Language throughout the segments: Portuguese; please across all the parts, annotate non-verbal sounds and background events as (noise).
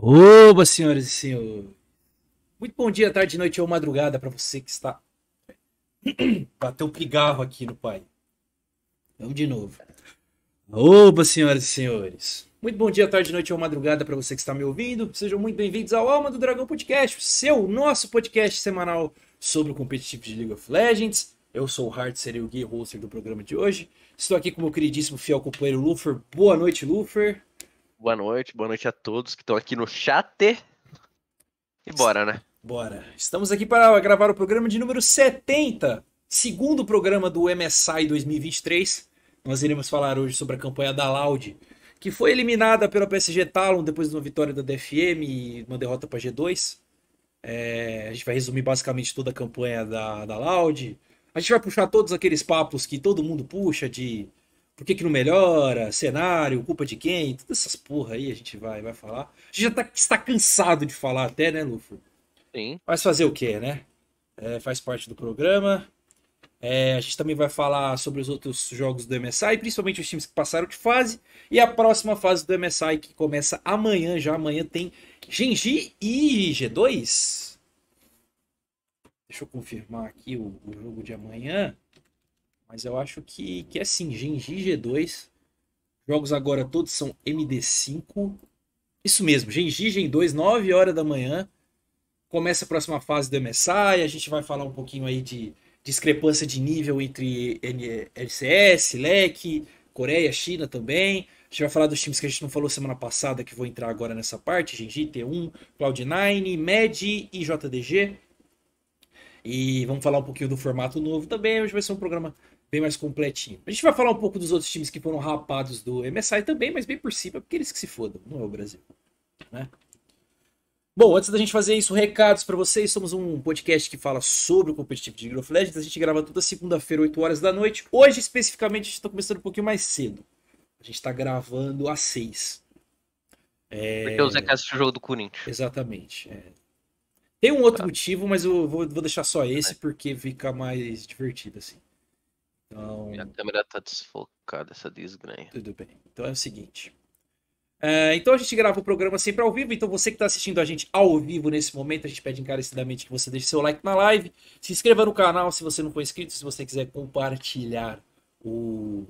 Oba, senhoras e senhores. Muito bom dia, tarde, noite ou madrugada para você que está. (clears throat) Bateu pigarro aqui no pai. Vamos de novo. Oba, senhoras e senhores. Muito bom dia, tarde, noite ou madrugada para você que está me ouvindo. Sejam muito bem-vindos ao Alma do Dragão Podcast, seu, nosso podcast semanal sobre o competitivo de League of Legends. Eu sou o Hart, serei o guia hoster do programa de hoje. Estou aqui com o meu queridíssimo fiel companheiro Lufer. Boa noite, Lufer. Boa noite, boa noite a todos que estão aqui no chat. E bora, né? Bora. Estamos aqui para gravar o programa de número 70, segundo programa do MSI 2023. Nós iremos falar hoje sobre a campanha da Loud, que foi eliminada pela PSG Talon depois de uma vitória da DFM e uma derrota para G2. É, a gente vai resumir basicamente toda a campanha da, da Loud. A gente vai puxar todos aqueles papos que todo mundo puxa de por que, que não melhora, cenário, culpa de quem, todas essas porra aí a gente vai, vai falar. A gente já tá, está cansado de falar até, né, Lufo? Sim. Mas fazer o quê, né? É, faz parte do programa. É, a gente também vai falar sobre os outros jogos do MSI, principalmente os times que passaram de fase. E a próxima fase do MSI, que começa amanhã já. Amanhã tem Genji e G2. Deixa eu confirmar aqui o, o jogo de amanhã. Mas eu acho que, que é sim, Genji G2. Jogos agora todos são MD5. Isso mesmo, Genji Gen2, 9 horas da manhã. Começa a próxima fase do MSI. A gente vai falar um pouquinho aí de discrepância de nível entre LCS, LEC, Coreia, China também. A gente vai falar dos times que a gente não falou semana passada, que vou entrar agora nessa parte: Genji, T1, Cloud9, MED e JDG. E vamos falar um pouquinho do formato novo também. Hoje vai ser um programa bem mais completinho. A gente vai falar um pouco dos outros times que foram rapados do MSI também, mas bem por cima, porque eles que se fodam, não é o Brasil. Né? Bom, antes da gente fazer isso, recados para vocês. Somos um podcast que fala sobre o competitivo de League of Legends. A gente grava toda segunda-feira, 8 horas da noite. Hoje, especificamente, a gente está começando um pouquinho mais cedo. A gente está gravando às 6. É... Porque o Zé assistiu o jogo do Corinthians. Exatamente. É... Tem um outro tá. motivo, mas eu vou, vou deixar só esse, porque fica mais divertido, assim. Então... Minha câmera tá desfocada, essa desgranha. Tudo bem. Então é o seguinte. É, então a gente grava o programa sempre ao vivo. Então você que está assistindo a gente ao vivo nesse momento, a gente pede encarecidamente que você deixe seu like na live, se inscreva no canal se você não for inscrito, se você quiser compartilhar o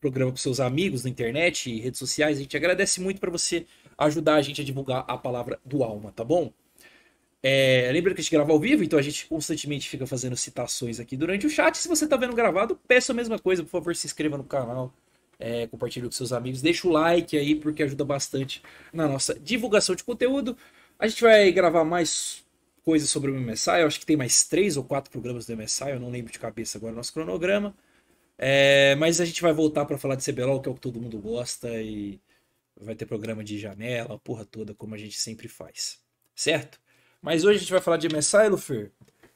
programa com seus amigos na internet e redes sociais. A gente agradece muito para você ajudar a gente a divulgar a palavra do Alma, tá bom? É, lembra que a gente grava ao vivo, então a gente constantemente fica fazendo citações aqui durante o chat. Se você está vendo gravado, peço a mesma coisa, por favor, se inscreva no canal, é, compartilhe com seus amigos, deixa o like aí, porque ajuda bastante na nossa divulgação de conteúdo. A gente vai gravar mais coisas sobre o MSI, eu acho que tem mais três ou quatro programas do MSI, eu não lembro de cabeça agora o nosso cronograma. É, mas a gente vai voltar para falar de CBLOL, que é o que todo mundo gosta, e vai ter programa de janela, a porra toda, como a gente sempre faz. Certo? Mas hoje a gente vai falar de MSI, Lufer.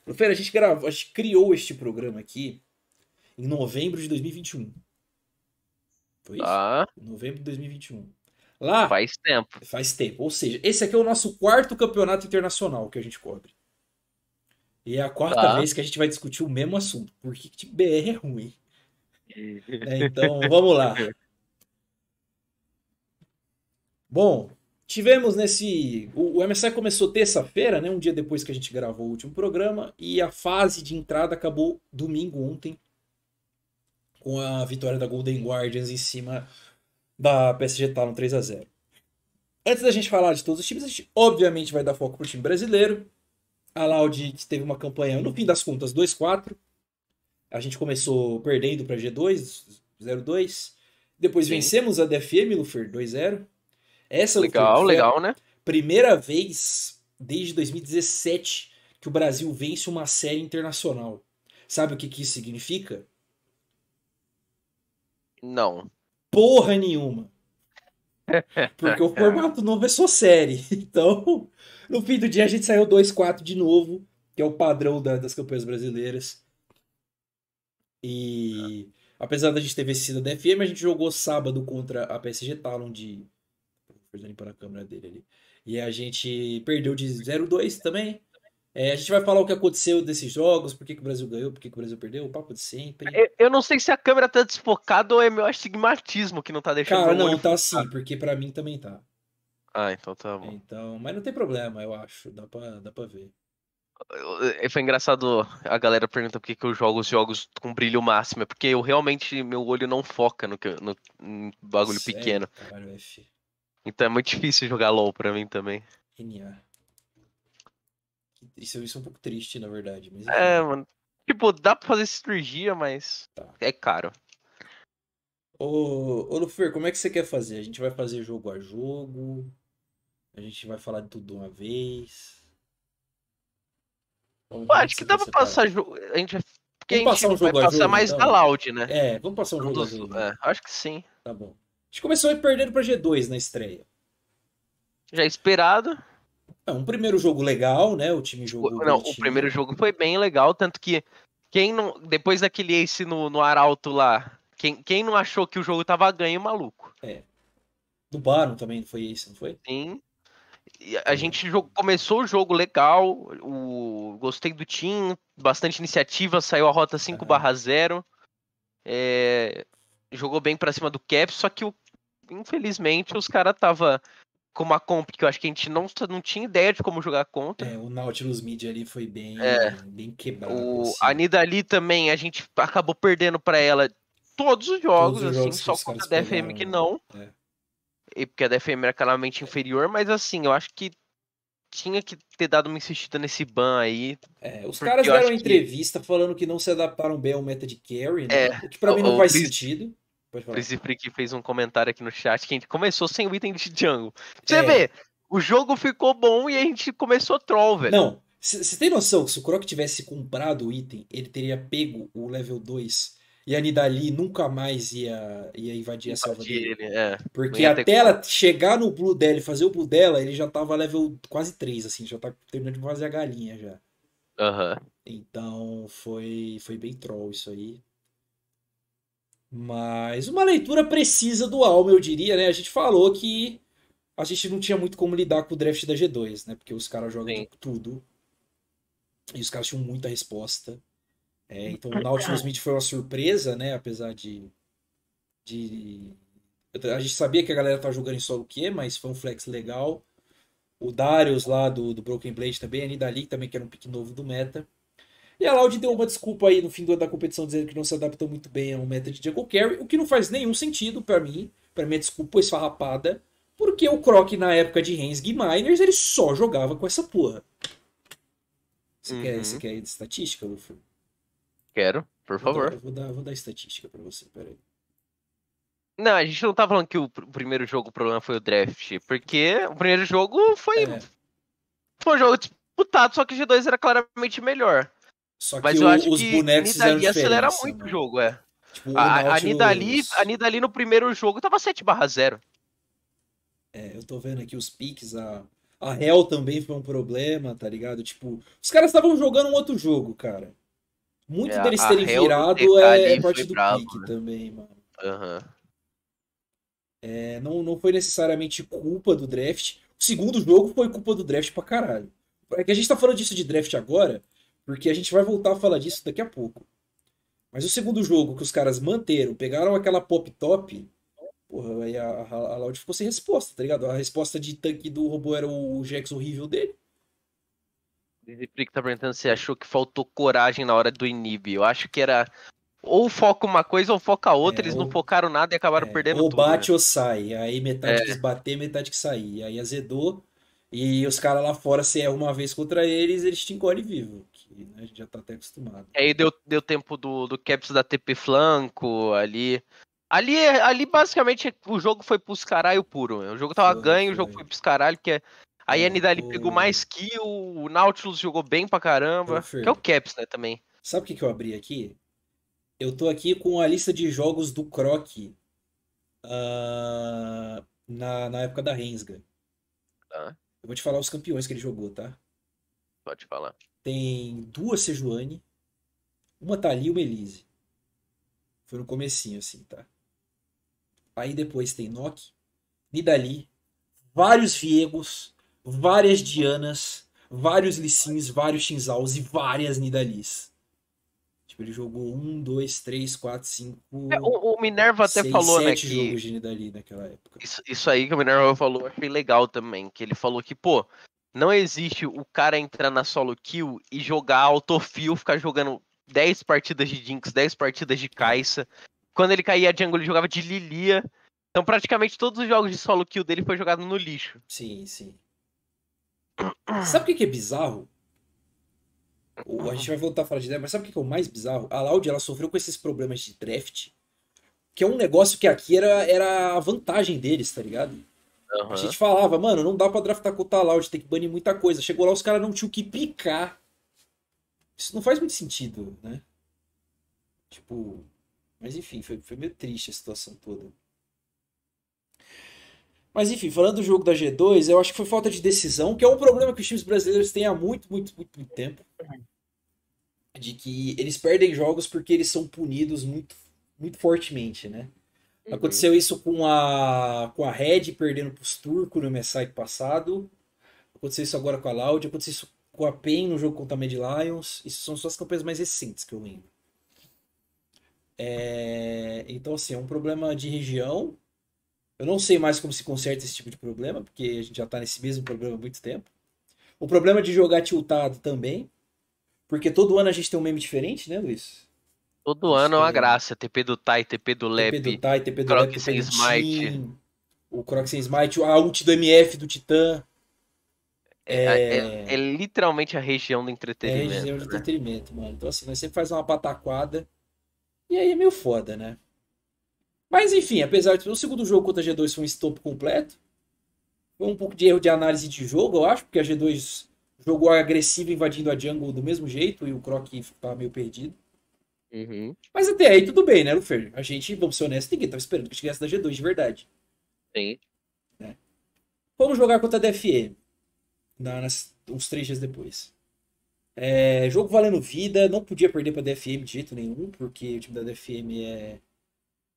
Lufer, a gente, gravou, a gente criou este programa aqui em novembro de 2021. Foi isso? Ah. Novembro de 2021. Lá. Faz tempo. Faz tempo. Ou seja, esse aqui é o nosso quarto campeonato internacional que a gente cobre. E é a quarta tá. vez que a gente vai discutir o mesmo assunto. Por que, que BR é ruim? é, então, vamos lá. (laughs) Bom, Tivemos nesse. O, o MSI começou terça-feira, né? Um dia depois que a gente gravou o último programa. E a fase de entrada acabou domingo ontem. Com a vitória da Golden Guardians em cima da PSG Talon 3 a 0 Antes da gente falar de todos os times, a gente obviamente vai dar foco pro time brasileiro. A Loud teve uma campanha, no fim das contas, 2-4. A gente começou perdendo para G2, 0-2. Depois Sim. vencemos a DFM, Lufer, 2-0. Essa legal, legal, né? Primeira vez desde 2017 que o Brasil vence uma série internacional. Sabe o que, que isso significa? Não. Porra nenhuma. (laughs) Porque o formato novo é só série. (laughs) Então, no fim do dia a gente saiu 2-4 de novo, que é o padrão da, das campanhas brasileiras. E apesar da gente ter vencido a DFM, a gente jogou sábado contra a PSG Talon de Fernando para a câmera dele ali. E a gente perdeu de 0-2 também. É, a gente vai falar o que aconteceu desses jogos, por que, que o Brasil ganhou, por que, que o Brasil perdeu, o papo de sempre. Eu, eu, não sei se a câmera tá desfocada ou é meu astigmatismo que não tá deixando Cara, não, tá sim, porque para mim também tá. Ah, então tá bom. Então, mas não tem problema, eu acho. Dá pra, dá pra ver. Eu- Foi engraçado a galera pergunta por que, que eu jogo os jogos com brilho máximo. É porque eu realmente, meu olho não foca no, que- no, em bagulho Sério? pequeno. Caralho. Então é muito difícil jogar LOL pra mim também. NA. Isso, isso é um pouco triste, na verdade. Mas É, mano. Tipo, dá pra fazer cirurgia, mas Tá. é caro. Ô, ô Lufer, como é que você quer fazer? A gente vai fazer jogo a jogo? A gente vai falar de tudo de uma vez? Pô, acho que dá pra passar jogo. A gente vai. Porque Vamos a passar um gente vai jogo a passar jogo, mais então? da Loud, né? É, vamos passar um Um jogo a dos- jogo. é, acho que sim. Tá bom. A gente começou perdendo pra G2 na estreia. Já esperado. É, um primeiro jogo legal, né? O time jogou não, o primeiro jogo foi bem legal, tanto que quem não. Depois daquele ace no, no Arauto lá, quem, quem não achou que o jogo tava ganho, maluco. Do Baron também foi esse, não foi? Sim. A gente jo- começou o jogo legal, o, gostei do team, bastante iniciativa, saiu a rota 5/0. É, jogou bem pra cima do Cap, só que o- infelizmente os caras tava com uma comp que eu acho que a gente não, não tinha ideia de como jogar contra. É, o Nautilus Mid ali foi bem, É. bem quebrado. O, assim. a Nidali também, a gente acabou perdendo pra ela todos os jogos, os assim, jogos que só contra a DFM que não. é. E porque a DFM era claramente inferior, mas assim, eu acho que tinha que ter dado uma insistida nesse ban aí. É, os caras deram acho que- entrevista falando que não se adaptaram bem ao meta de carry, né? É, o que pra mim não o faz sentido. Príncipe Freak fez um comentário aqui no chat que a gente começou sem o item de jungle. Você É. vê, o jogo ficou bom e a gente começou troll, velho. Não, você tem noção que se o Croc tivesse comprado o item, ele teria pego o level 2 e a Nidali nunca mais ia, ia invadir a selva dele. Ele, é. Porque ter até ela chegar no blue dela e fazer o blue dela, ele já tava level quase 3, assim, já tá terminando de fazer a galinha já. Aham. Então foi, foi bem troll isso aí. Mas uma leitura precisa do Alma, eu diria, né? A gente falou que a gente não tinha muito como lidar com o draft da G2, né? Porque os caras jogam Sim. de tudo. E os caras tinham muita resposta. É, então o Nautilus Mid foi uma surpresa, né? Apesar de, de. A gente sabia que a galera tava jogando em solo Q, mas foi um flex legal. O Darius lá do, do Broken Blade também, a Nidali também, que era um pick novo do meta. E a Loud deu uma desculpa aí no fim da competição, dizendo que não se adaptou muito bem ao meta de Jungle Carry, o que não faz nenhum sentido pra mim. Pra mim, a desculpa esfarrapada, porque o Croc, na época de Rensga e Miners, ele só jogava com essa porra. Você, quer, Uhum. você quer estatística, Luffy? Quero, por Vou dar- favor. Vou dar, vou dar estatística pra você, peraí. Não, a gente não tá falando que o pr- primeiro jogo o problema foi o draft, porque o primeiro jogo foi, É, foi um jogo disputado, só que o G2 era claramente melhor. Só que Mas eu o- acho os que bonecos fizeram Nidali acelera muito né? o jogo, é. Tipo, A, a, Nautilus- Nidali, a Nidali no primeiro jogo tava 7/0. É, eu tô vendo aqui os piques, a, a Hell também foi um problema, tá ligado? Tipo, os caras estavam jogando um outro jogo, cara. Muito É, deles a terem Hell do virado é, é parte do brabo, pique né? também, mano. Aham. É, não, não foi necessariamente culpa do draft. O segundo jogo foi culpa do draft pra caralho. É que a gente tá falando disso de draft agora, porque a gente vai voltar a falar disso daqui a pouco. Mas o segundo jogo que os caras manteram, pegaram aquela pop top, porra, aí a, a, a Loud ficou sem resposta, tá ligado? A resposta de tanque do robô era o Jax horrível dele. Que tá perguntando se achou que faltou coragem na hora do inib. Eu acho que era ou foca uma coisa ou foca outra. É, Eles ou- não focaram nada e acabaram É, perdendo ou tudo. né? bate ou sai. Aí metade É. quis bater, metade quis sair. Aí azedou. E os caras lá fora, se é uma vez contra eles, eles te engolem vivo. Né, a gente já tá até acostumado. Aí deu, deu tempo do, do Caps da TP flanco ali. Ali, ali basicamente o jogo foi pros caralho puro. O jogo tava Foi, ganho, o jogo foi pros caralho. Que é... Aí É, a Nidali o- pegou mais kill, o Nautilus jogou bem pra caramba. Fer. Que é o Caps, né, também. Sabe o que, que eu abri aqui? Eu tô aqui com a lista de jogos do Croc ah, na, na época da Rensga. Tá. Eu vou te falar os campeões que ele jogou, tá? Pode falar. Tem duas Sejuani, uma Thalia e uma Elise. Foi no comecinho, assim, tá? Aí depois tem Nock, Nidali, vários Viegos, várias Dianas, vários Lissins, vários Shinzaos e várias Nidalis. Tipo, ele jogou um, dois, três, quatro, cinco. É, o, o Minerva até seis, falou, né, sete que jogos de Nidali naquela época. isso, isso aí que o Minerva falou, achei legal também, que ele falou que, pô, não existe o cara entrar na solo kill e jogar autofill, ficar jogando 10 partidas de Jinx, 10 partidas de Kai'Sa. Quando ele caía jungle, ele jogava de Lilia. Então, praticamente todos os jogos de solo kill dele foi jogado no lixo. Sim, sim. (coughs) Sabe o que é bizarro? A gente vai voltar a falar de ideia, mas sabe o que que é o mais bizarro? A Loud, ela sofreu com esses problemas de draft, que é um negócio que aqui era, era a vantagem deles, tá ligado? A Aham. gente falava, mano, não dá pra draftar contra a Loud, tem que banir muita coisa. Chegou lá, os caras não tinham o que picar. Isso não faz muito sentido, né? Tipo. Mas enfim, foi, foi meio triste a situação toda. Mas enfim, falando do jogo da G2, eu acho que foi falta de decisão, que é um problema que os times brasileiros têm há muito, muito, muito, muito tempo. De que eles perdem jogos porque eles são punidos muito, muito fortemente, né? Uhum. Aconteceu isso com a, com a Red perdendo pros turcos no MSI passado. Aconteceu isso agora com a Loud. Aconteceu isso com a PEN no jogo contra a Mad Lions. Isso são só as campanhas mais recentes que eu lembro. É, Então, assim, é um problema de região. Eu não sei mais como se conserta esse tipo de problema, porque a gente já tá nesse mesmo problema há muito tempo. O problema de jogar tiltado também. Porque todo ano a gente tem um meme diferente, né, Luiz? Todo ano é uma graça. TP do Tai, TP do TP Lep. do Tai, TP do Croc Lep, sem TP do smite. O Croc sem smite, a ult do MF do Titã. É, É, é- é literalmente a região do é entretenimento. região de né? entretenimento, mano. Então assim, nós sempre faz uma pataquada. E aí é meio foda, né? Mas enfim, apesar de o segundo jogo contra a G2 foi um stop completo. Foi um pouco de erro de análise de jogo, eu acho, porque a G2 jogou agressivo invadindo a jungle do mesmo jeito e o Croc tava meio perdido. Uhum. Mas até aí tudo bem, né, Lufer? A gente, vamos ser honestos, ninguém tava esperando que chegasse da G2 de verdade. Sim. Vamos jogar contra a DFM. Na, nas- uns três dias depois. É, jogo valendo vida, não podia perder pra DFM de jeito nenhum, porque o time da DFM é.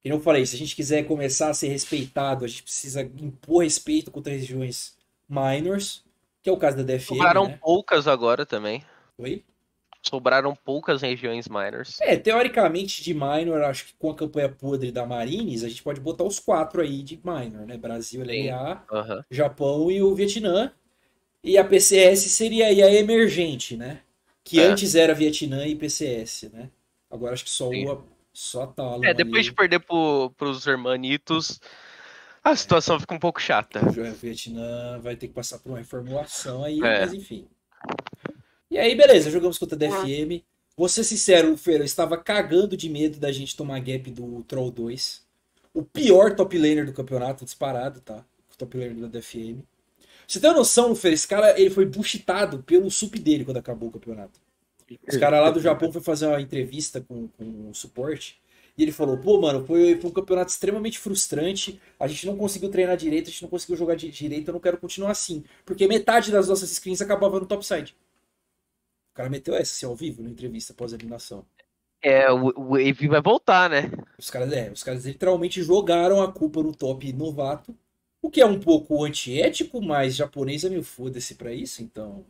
E não falei, se a gente quiser começar a ser respeitado, a gente precisa impor respeito contra regiões minors, que é o caso da DFM, Sobraram né? poucas agora também. Oi? Sobraram poucas regiões minors. É, teoricamente de minor, acho que com a campanha podre da Marines, a gente pode botar os quatro aí de minor, né? Brasil, Aham. Japão e o Vietnã. E a PCS seria aí a emergente, né? Que É. antes era Vietnã e PCS, né? Agora acho que só Sim. o só Talon É, depois ali. de perder pro, pros hermanitos, a situação fica um pouco chata. O Vietnã vai ter que passar por uma reformulação aí, É. mas enfim. E aí, beleza, jogamos contra a DFM. Vou ser sincero, Fer, eu estava cagando de medo da gente tomar gap do Troll 2. O pior top laner do campeonato, disparado, tá? O top laner da DFM. Você tem uma noção, Fer, esse cara ele foi buchitado pelo sup dele quando acabou o campeonato. Os caras lá do Japão foi fazer uma entrevista com, com o suporte. E ele falou, pô, mano, foi, foi um campeonato extremamente frustrante. A gente não conseguiu treinar direito, a gente não conseguiu jogar di- direito, eu não quero continuar assim. Porque metade das nossas screens acabava no topside. O cara meteu essa assim, ao vivo, na entrevista pós-eliminação. É, o, o Wave vai voltar, né? Os caras, é, os caras literalmente jogaram a culpa no top novato. O que é um pouco antiético, mas japonês é meio foda-se pra isso, então.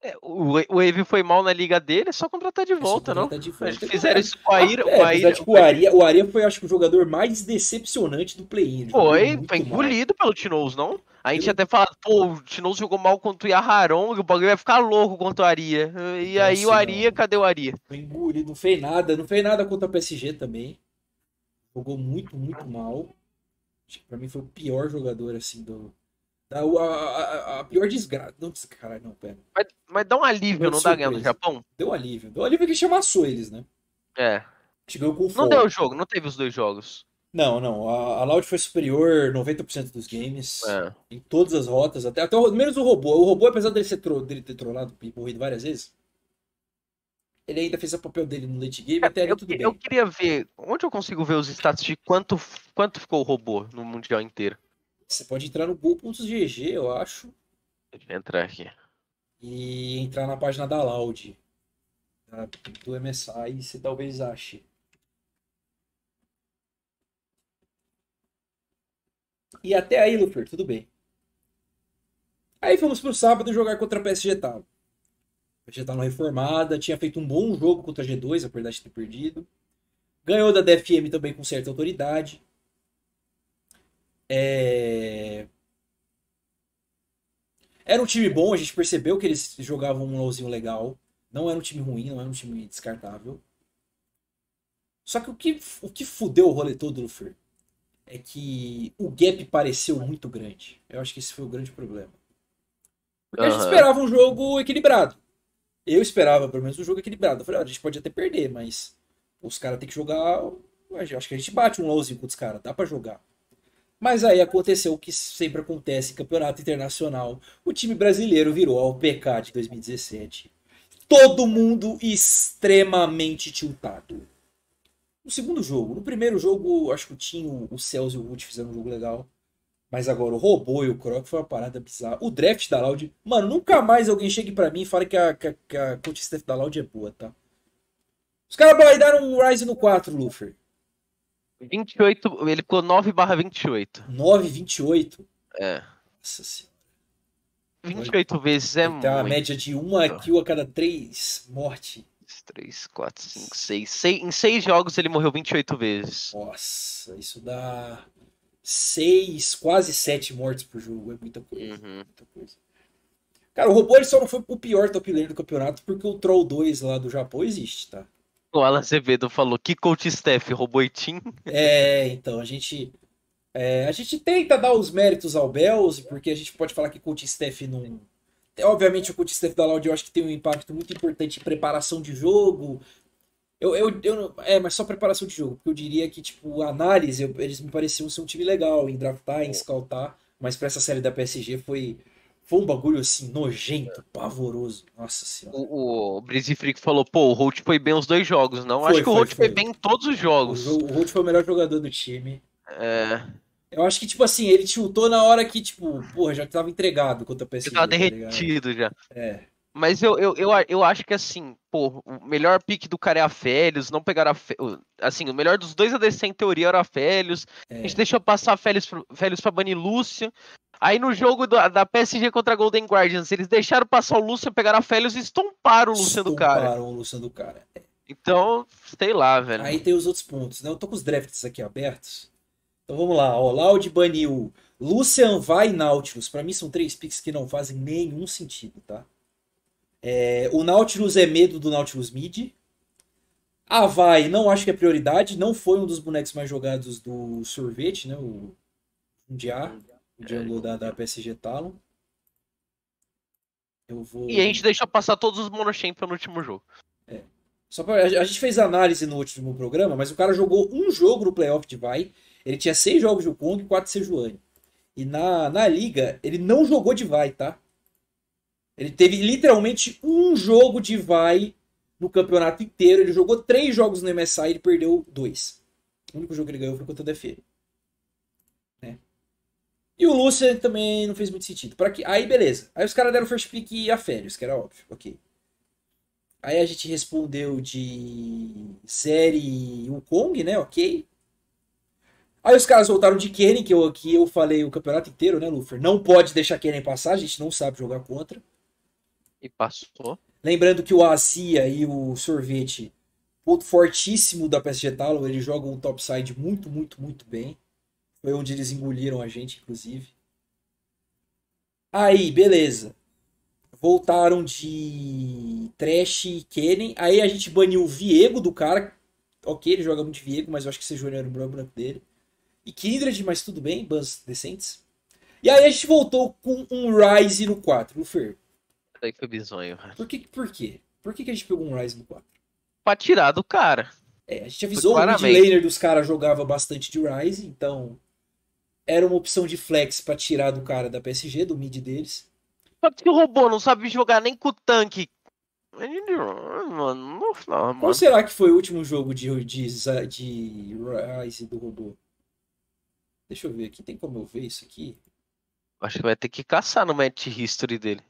É, o, o Wave foi mal na liga dele, é só contratar de é volta, não? contratar de volta. Fizeram isso com Ira. Ah, é, o Aira o Aria, o Aria foi, acho que, o jogador mais decepcionante do play-in. Foi, foi mal. engolido pelo Tinoz, não? A gente Eu- até fala, pô, o Tinoz jogou mal contra o Yaharon o bagulho vai ficar louco contra o Aria. E aí o Nossa, Aria, não. cadê o Aria? Foi engolido, não fez nada. Não fez nada contra a PSG também. Jogou muito, muito mal. Acho que pra mim foi o pior jogador, assim, do. Da, a, a- a pior desgraça. Não, caralho, não, pera. Mas, mas dá um alívio, Foi não dá ganhando no. Japão? Deu alívio. Deu alívio que ele amassou eles, né? É. Chegou com Não deu o jogo, não teve os dois jogos. Não, não. A, a Loud foi superior 90% dos games. É. Em todas as rotas. Até, até o- menos o robô. O robô, apesar dele, ser tro, dele ter trollado e morrido várias vezes, ele ainda fez o papel dele no late game. Até ali Eu, tudo bem. eu queria ver, onde eu consigo ver os status de quanto, quanto ficou o robô no Mundial inteiro? Você pode entrar no gol.gg, eu acho. Deixa eu entrar aqui. e entrar na página da Loud, do MSI, e você talvez ache. E até aí, Lufer, tudo bem. Aí fomos pro sábado jogar contra a PSG Tal. Já tá reformada, tinha feito um bom jogo contra a G2, apesar de ter perdido. Ganhou da DFM também com certa autoridade. É... Era um time bom, a gente percebeu que eles jogavam um LoLzinho legal. Não era um time ruim, não era um time descartável. Só que o que, o que fudeu o rolê todo, Luffy, é que o gap pareceu muito grande. Eu acho que esse foi o grande problema. Porque a gente esperava um jogo equilibrado. Eu esperava, pelo menos, um jogo equilibrado. Eu falei, ah, a gente pode até perder, mas os caras têm que jogar. Acho que a gente bate um LOLzinho com os caras, dá para jogar. Mas aí aconteceu o que sempre acontece em campeonato internacional. O time brasileiro virou ao PK de 2017. Todo mundo extremamente tiltado. No segundo jogo, no primeiro jogo, acho que o Tinho, o Celso e o Ruth fizeram um jogo legal. Mas agora o robô e o Croc foi uma parada bizarra. O draft da Loud. Mano, nunca mais alguém chegue para mim e fale que a, que a, que a coach da Loud é boa, tá? Os caras blindaram um Rise no 4, Luffy. 28, ele ficou 9 barra 28. 9, 28? É. Nossa senhora. 28 vezes é muito. Tem uma média de 1 kill a cada 3 morte. 3, 4, 5, 6. 6. Em 6 jogos ele morreu 28 vezes. Nossa, isso dá 6, quase 7 mortes por jogo. É muita coisa. Uhum. Muita coisa. Cara, o robô ele só não foi o pior top laner do campeonato porque o Troll 2 lá do Japão existe, tá? O Alan Azevedo falou que coach Steph roubou Itim. É, então, a gente. É, a gente tenta dar os méritos ao Bells, porque a gente pode falar que coach Steph não. Obviamente, o coach Steph da Loud eu acho que tem um impacto muito importante em preparação de jogo. Eu, eu, eu, é, mas só preparação de jogo, porque eu diria que, tipo, análise, eu, eles me pareciam ser um time legal em draftar, em scoutar, mas pra essa série da PSG foi, foi um bagulho assim, nojento, pavoroso. Nossa senhora. O, o Breezy Freak falou, pô, o Holt foi bem os dois jogos, não? Foi, acho que foi, o Holt foi, foi. bem em todos os jogos. O, o Holt foi o melhor jogador do time. É. Eu acho que, tipo assim, ele tiltou na hora que, tipo, porra, já tava entregado contra a PSG. Ele tava tá derretido já. É. Mas eu, eu, eu, eu acho que assim, pô, o melhor pique do cara é a Félios, não pegaram a. Assim, o melhor dos dois ADC em teoria era a Félios. A É. gente deixou passar a Félios, pro- Félios pra banir Lúcio. Aí no jogo da, da PSG contra a Golden Guardians, eles deixaram passar o Lúcio, pegaram a Félios e estomparam o Lúcio do cara. Estomparam o Luciano do cara. Então, sei lá, velho. Aí tem os outros pontos, né? Eu tô com os drafts aqui abertos. Então vamos lá, ó. Loud baniu Lucian vai e Nautilus. Pra mim são três picks que não fazem nenhum sentido, tá? É, o Nautilus é medo do Nautilus Mid. A Vai não acho que é prioridade. Não foi um dos bonecos mais jogados do sorvete, né? O Mundial. O jungle da, da PSG Talon. Eu vou. E a gente deixou passar todos os Monochampion no último jogo. Só pra, a gente fez análise no último programa, mas o cara jogou um jogo no playoff de Vai. Ele tinha seis jogos de Wukong e quatro de Sejuani. E na, na liga, ele não jogou de Vai, tá? Ele teve literalmente um jogo de Vai no campeonato inteiro. Ele jogou três jogos no MSI e ele perdeu dois. O único jogo que ele ganhou foi contra o DFM. E o Lucian também não fez muito sentido. Pra quê? Aí, beleza. Aí os caras deram first pick e a Férias, que era óbvio. Ok. Aí a gente respondeu de série Wukong, né? Ok. Aí os caras voltaram de Kennen, que eu aqui eu falei o campeonato inteiro, né, Lufer? Não pode deixar Kennen passar, a gente não sabe jogar contra. E passou. Lembrando que o Azia e o Sorvete, ponto fortíssimo da PSG Talon, eles jogam um topside muito, muito, muito bem. Foi onde eles engoliram a gente, inclusive. Aí, beleza. Voltaram de Trash e Kennen. Aí a gente baniu o Viego do cara. Ok, ele joga muito Viego, mas eu acho que seja o era o boneco dele. E Kindred, mas tudo bem, bans decentes. E aí a gente voltou com um Rise no 4, Lufer. Daí foi bizonho. Por que, por quê? Por que, que a gente pegou um Rise no 4? Pra tirar do cara. É, a gente avisou, o mid claramente. laner dos caras jogava bastante de Rise, então era uma opção de flex pra tirar do cara da PSG, do mid deles. Só que o robô não sabe jogar nem com o tanque. Mano, não, Qual será que foi o último jogo de, de, de Rise do robô? Deixa eu ver aqui, tem como eu ver isso aqui? Acho que vai ter que caçar no match history dele.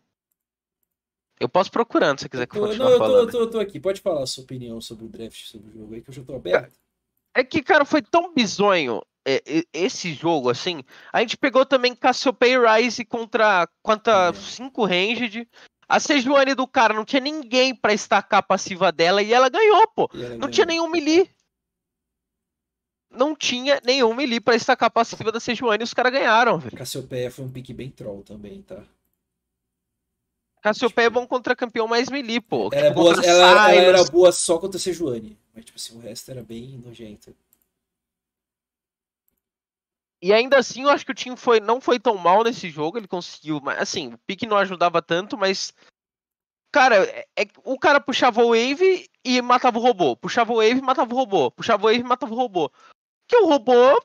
Eu posso procurando se você quiser que eu Tô- não, eu tô, eu tô- eu tô aqui, pode falar a sua opinião sobre o draft, sobre o jogo aí, que eu já tô aberto. É que, cara, foi tão bizonho esse jogo, assim. A gente pegou também Cassiopeia e Rise contra, contra É. 5 ranged. A Sejuani do cara não tinha ninguém pra estacar a passiva dela e ela ganhou, pô. Ela Não ganhou. tinha nenhum melee. Não tinha nenhum melee pra estacar a passiva da Sejuani e os caras ganharam, velho. Cassiopeia foi um pique bem troll também, tá? Cassiopeia é bom contra campeão mais melee, pô. Ela, é Tipo, boa, ela, ela era boa só contra a Sejuani. Mas, tipo assim, o resto era bem nojento. E ainda assim, eu acho que o time foi, não foi tão mal nesse jogo. Ele conseguiu. Mas, assim, o pique não ajudava tanto, mas. Cara, é, é- o cara puxava o Wave e matava o robô. Puxava o Wave e matava o robô. Puxava o Wave e matava o robô. Que o robô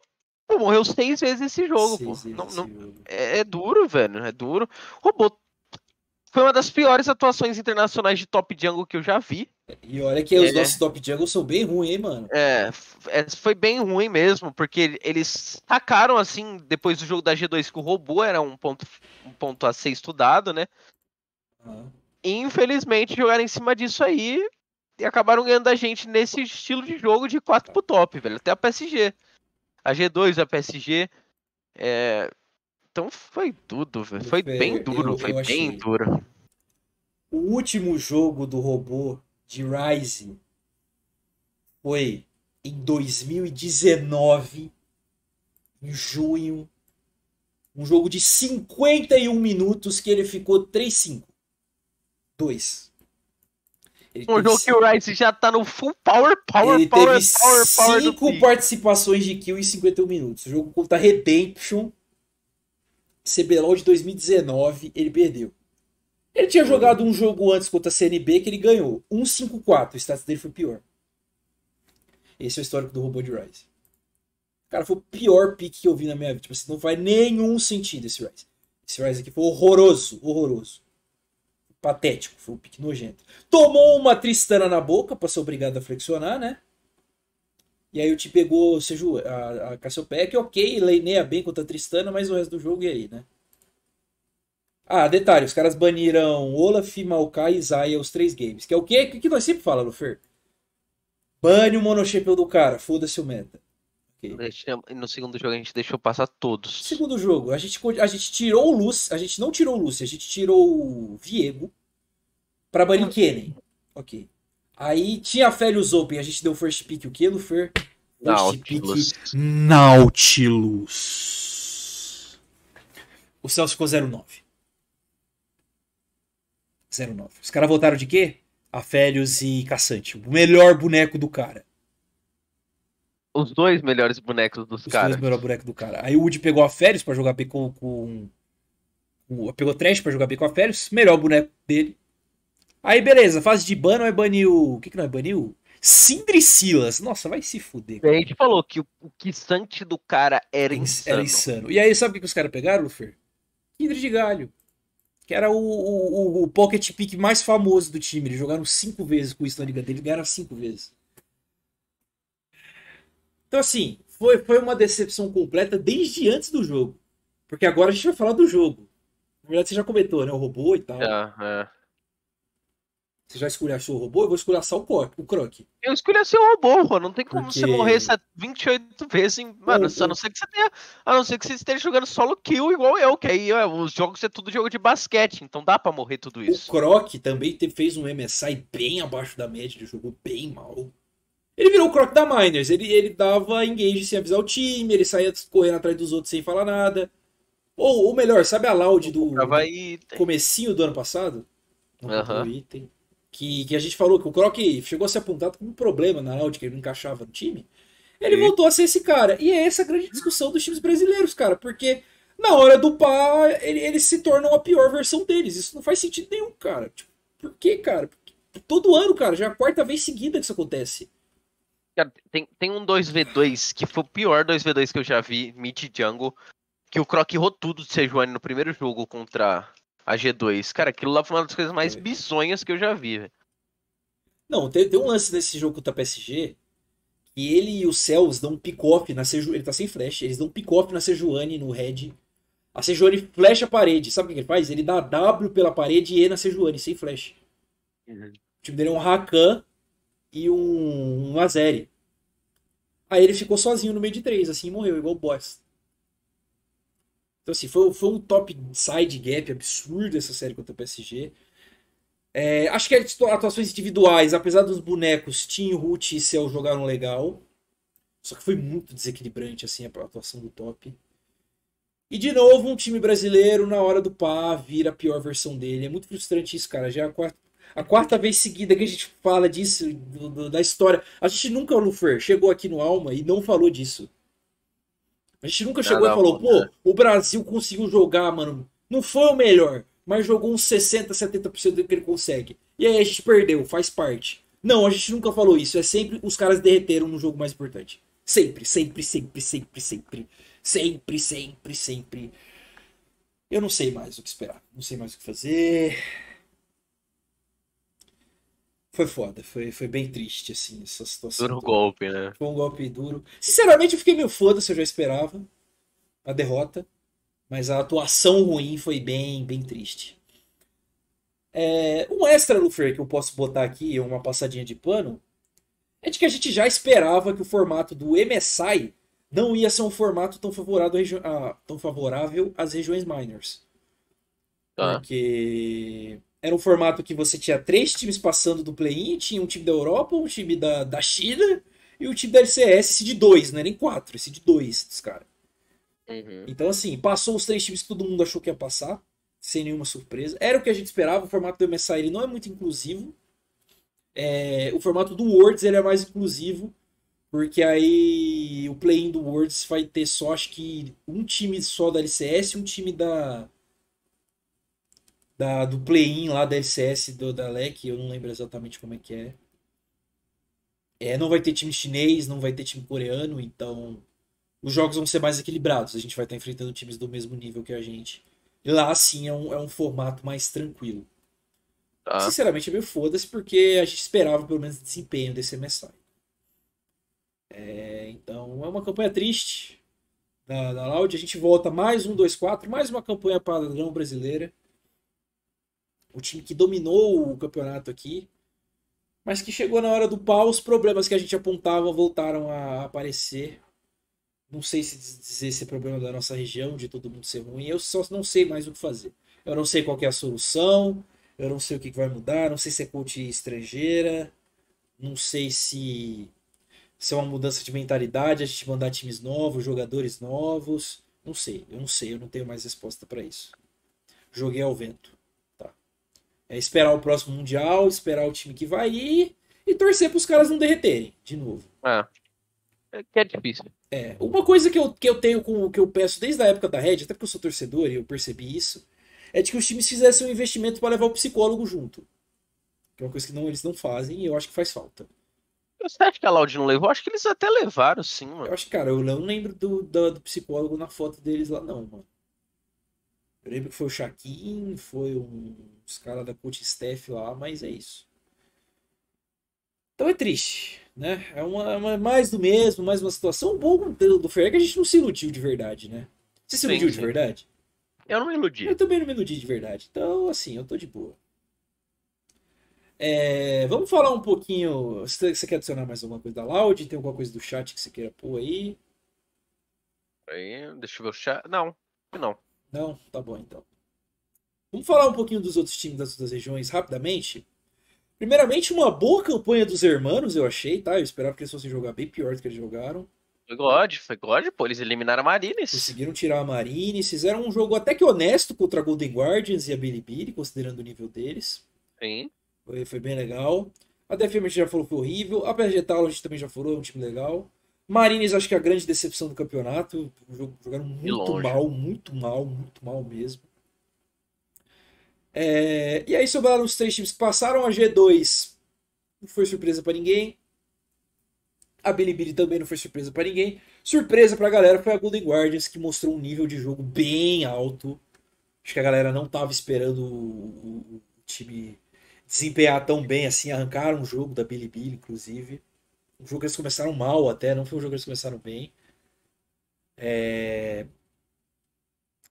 pô, morreu seis vezes nesse jogo, Seis pô. vezes Não, não- é, é duro, velho. É duro. O robô foi uma das piores atuações internacionais de top jungle que eu já vi. E olha que os É. nossos top jungle são bem ruins, hein, mano? É, é, foi bem ruim mesmo, porque ele- eles tacaram assim, depois do jogo da G2, que o robô era um ponto, um ponto a ser estudado, né? Ah. E infelizmente jogaram em cima disso aí e acabaram ganhando da gente nesse estilo de jogo de 4 pro top, velho. Até a PSG. A G2, a PSG. é, Então foi tudo, velho. Foi bem duro, eu- foi eu bem achei. duro. O último jogo do robô de Rise foi em 2019, em junho. Um jogo de 51 minutos que ele ficou 3-5. 2. Ele Um jogo que o Rice já tá no full power, power, ele power, teve power, power cinco participações de kill em 51 minutos. O jogo contra Redemption, CBLOL de 2019, ele perdeu. Ele tinha jogado um jogo antes contra a CNB que ele ganhou. 1-5-4, o status dele foi pior. Esse é o histórico do robô de Rise. Cara, foi o pior pick que eu vi na minha vida. Tipo assim, não faz nenhum sentido esse Rise. Esse Rise aqui foi horroroso, horroroso. Patético, foi um pique nojento. Tomou uma Tristana na boca pra ser obrigado a flexionar, né? E aí o Ti pegou seja, a, a Cassiopeia, que ok, laneia bem contra a Tristana, mas o resto do jogo e aí, né? Ah, detalhe, os caras baniram Olaf, Maokai e Zaya os três games. Que é o quê? O que nós sempre falamos, Lufer? Bane o monochapéu do cara, foda-se o meta. Ok. Deixamos- No segundo jogo a gente deixou passar todos. Segundo jogo, a gente, a gente tirou o Lucy, a gente não tirou o Lucy, a gente tirou o Viego pra banir Kennen. Ok. Aí tinha a Felius Open, a gente deu first pick o que, Lufer? First pick Nautilus. Nautilus. O Celso ficou 09. 09. Os caras votaram de quê? Afélios e Caçante. O melhor boneco do cara. Os dois melhores bonecos dos Os caras. dois melhor boneco do cara. Aí o Woody pegou Afélios pra jogar B com. com, com- pegou Trash pra jogar B com Afélios. Melhor boneco dele. Aí beleza, fase de ban, vai banir o. O que que não é? Baniu? Sindri Silas. Nossa, vai se fuder. A gente falou que o, o Kissante do cara era Era insano. insano. E aí, sabe o que que os caras pegaram, Lufer? Kindred de Galho. Que era o, o, o- pocket pick mais famoso do time. Eles jogaram cinco vezes com o Stun dele, ganharam cinco vezes. Então, assim, foi, foi uma decepção completa desde antes do jogo. Porque agora a gente vai falar do jogo. Na verdade, você já comentou, né? O robô e tal. Já, é. Você já esculhachou o robô, eu vou esculhachar o, Cor- o Croc. Eu escolhi um robô, pô. Não tem como Porque- você morrer essa 28 vezes, em... mano. O- A não ser que você tenha. A não ser que você esteja jogando solo kill igual eu, que aí ó, os jogos é tudo jogo de basquete, então dá pra morrer tudo O isso. Croc também fez um MSI bem abaixo da média, ele jogou bem mal. Ele virou o Croc da Miners, ele, ele dava engage sem avisar o time, ele saía correndo atrás dos outros sem falar nada. Ou, ou melhor, sabe a Loud do, comecinho do ano passado? Não item. Que, que a gente falou que o Croc chegou a ser apontado como um problema na que ele não encaixava no time. Ele Sim. voltou a ser esse cara. E é essa a grande discussão dos times brasileiros, cara, porque na hora do pá, ele- eles se tornam a pior versão deles. Isso não faz sentido nenhum, cara. Tipo, por quê, cara? Todo ano, cara, já é a quarta vez seguida que isso acontece. Cara, tem, tem um 2v2 que foi o pior 2v2 que eu já vi, Mid Jungle, que o Croc errou tudo de Sejuani no primeiro jogo contra a G2. Cara, aquilo lá foi uma das coisas mais Foi. bizonhas que eu já vi, velho. Não, tem, tem um lance nesse jogo contra a PSG que ele e o Cels dão um pick-off na Seju... Ele tá sem flash, eles dão um pick-off na Sejuani no red. A Sejuani flecha a parede. Sabe o que ele faz? Ele dá W pela parede e E na Sejuani, sem flash. O time dele é um Rakan e um, um Azeri. Aí ele ficou sozinho no meio de três, assim, e morreu, igual o boss. Então, assim, foi, foi um top side gap absurdo essa série contra o PSG. É, acho que as atuações individuais, apesar dos bonecos, Tim, Ruth e Cell jogaram legal. Só que foi muito desequilibrante assim a atuação do top. E de novo, um time brasileiro, na hora do pá, vira a pior versão dele. É muito frustrante isso, cara. Já é a quarta, a quarta vez seguida que a gente fala disso, do, do, da história. A gente nunca, Lufer, chegou aqui no Alma e não falou disso. A gente nunca chegou e falou, pô, o Brasil conseguiu jogar, mano. Não foi o melhor, mas jogou uns 60, 70% do que ele consegue. E aí a gente perdeu, faz parte. Não, a gente nunca falou isso. É sempre os caras derreteram no jogo mais importante. Sempre, sempre, sempre, sempre, sempre. Sempre, sempre, sempre. Eu não sei mais o que esperar. Não sei mais o que fazer. Foi foda, foi, foi bem triste, assim, essa situação. Duro golpe, né? Foi um golpe duro. Sinceramente, eu fiquei meio foda-se, eu já esperava a derrota. Mas a atuação ruim foi bem, bem triste. É, um extra, Lufer, que eu posso botar aqui, uma passadinha de pano, é de que a gente já esperava que o formato do MSI não ia ser um formato tão favorável, a, tão favorável às regiões minors. Ah. Porque era um formato que você tinha três times passando do play-in, tinha um time da Europa, um time da, da China e o time da LCS, esse de dois, não era nem quatro, esse de dois dos caras. Uhum. Então, assim, passou os três times que todo mundo achou que ia passar, sem nenhuma surpresa. Era o que a gente esperava, o formato do MSI ele não é muito inclusivo. É, o formato do Worlds ele é mais inclusivo, porque aí o play-in do Worlds vai ter só, acho que, um time só da LCS e um time da, da, do play-in lá da LCS do, da LEC, eu não lembro exatamente como é que é. É, não vai ter time chinês, não vai ter time coreano, então os jogos vão ser mais equilibrados. A gente vai estar enfrentando times do mesmo nível que a gente. E lá sim é um, é um formato mais tranquilo. Tá. Sinceramente, é meio foda-se, porque a gente esperava pelo menos desempenho desse MSI. É, então é uma campanha triste da, da Loud. A gente volta mais um 2-4, mais uma campanha padrão brasileira o time que dominou o campeonato aqui, mas que chegou na hora do pau, os problemas que a gente apontava voltaram a aparecer. Não sei se dizer se é problema da nossa região, de todo mundo ser ruim, eu só não sei mais o que fazer. Eu não sei qual é a solução, eu não sei o que vai mudar, não sei se é coach estrangeira, não sei se, se é uma mudança de mentalidade, a gente mandar times novos, jogadores novos. Não sei, eu não sei, eu não tenho mais resposta para isso. Joguei ao vento. É esperar o próximo Mundial, esperar o time que vai ir e torcer para os caras não derreterem de novo. É. é. Que é difícil. É. Uma coisa que eu, que eu tenho com que eu peço desde a época da Red, até porque eu sou torcedor e eu percebi isso, é de que os times fizessem um investimento para levar o psicólogo junto. Que é uma coisa que não, eles não fazem e eu acho que faz falta. Você acha que a Loud não levou? Acho que eles até levaram, sim, mano. Eu acho, cara, eu não lembro do, do, do psicólogo na foto deles lá, não, mano. Eu lembro que foi o Shaquin, foi um, os caras da coach staff lá, mas é isso. Então é triste, né? É uma, uma mais do mesmo, mais uma situação. boa do, do Fer é que a gente não se iludiu de verdade, né? Você se iludiu sim, sim. de verdade? Eu não me iludi. Eu também não me iludi de verdade. Então, assim, eu tô de boa. É, vamos falar um pouquinho. Você, você quer adicionar mais alguma coisa da Loud? Tem alguma coisa do chat que você queira pôr aí? Aí, deixa eu ver o chat. Não, não. Não? Tá bom então. Vamos falar um pouquinho dos outros times das outras regiões rapidamente. Primeiramente, uma boa campanha dos hermanos, eu achei, tá? Eu esperava que eles fossem jogar bem pior do que eles jogaram. Foi God, foi God, pô, eles eliminaram a Marines. Conseguiram tirar a Marines, fizeram um jogo até que honesto contra a Golden Guardians e a Bilibili, considerando o nível deles. Sim. Foi, foi bem legal. A DFM já falou que foi horrível. A Vegetal a gente também já falou, é um time legal. Marines, acho que é a grande decepção do campeonato. Jogaram muito mal, muito mal, muito mal mesmo. É... E aí sobraram os três times que passaram a G2. Não foi surpresa para ninguém. A Bilibili também não foi surpresa para ninguém. Surpresa pra galera foi a Golden Guardians, que mostrou um nível de jogo bem alto. Acho que a galera não tava esperando o, o time desempenhar tão bem assim. Arrancaram um jogo da Bilibili, inclusive. Um jogo eles começaram mal até, não foi um jogo que eles começaram bem. É...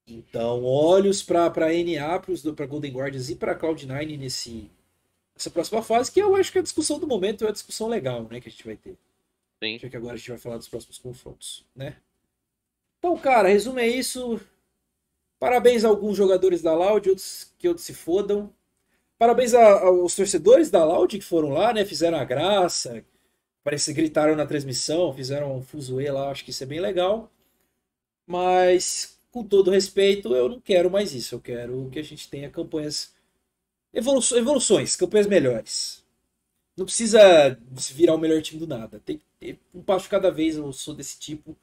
Então, olhos para NA, para Golden Guardians e para Cloud9 nesse, nessa próxima fase, que eu acho que é a discussão do momento é a discussão legal né, que a gente vai ter. Sim. Já que agora a gente vai falar dos próximos confrontos. Né? Então, cara, resumo é isso. Parabéns a alguns jogadores da Loud, outros que outros se fodam. Parabéns a- aos torcedores da Loud que foram lá, né? Fizeram a graça, parece que gritaram na transmissão, fizeram um fuzuê lá, acho que isso é bem legal. Mas, com todo respeito, eu não quero mais isso. Eu quero que a gente tenha campanhas. evolu- evoluções, campanhas melhores. Não precisa virar o melhor time do nada. Tem que ter um passo cada vez. Eu sou desse tipo.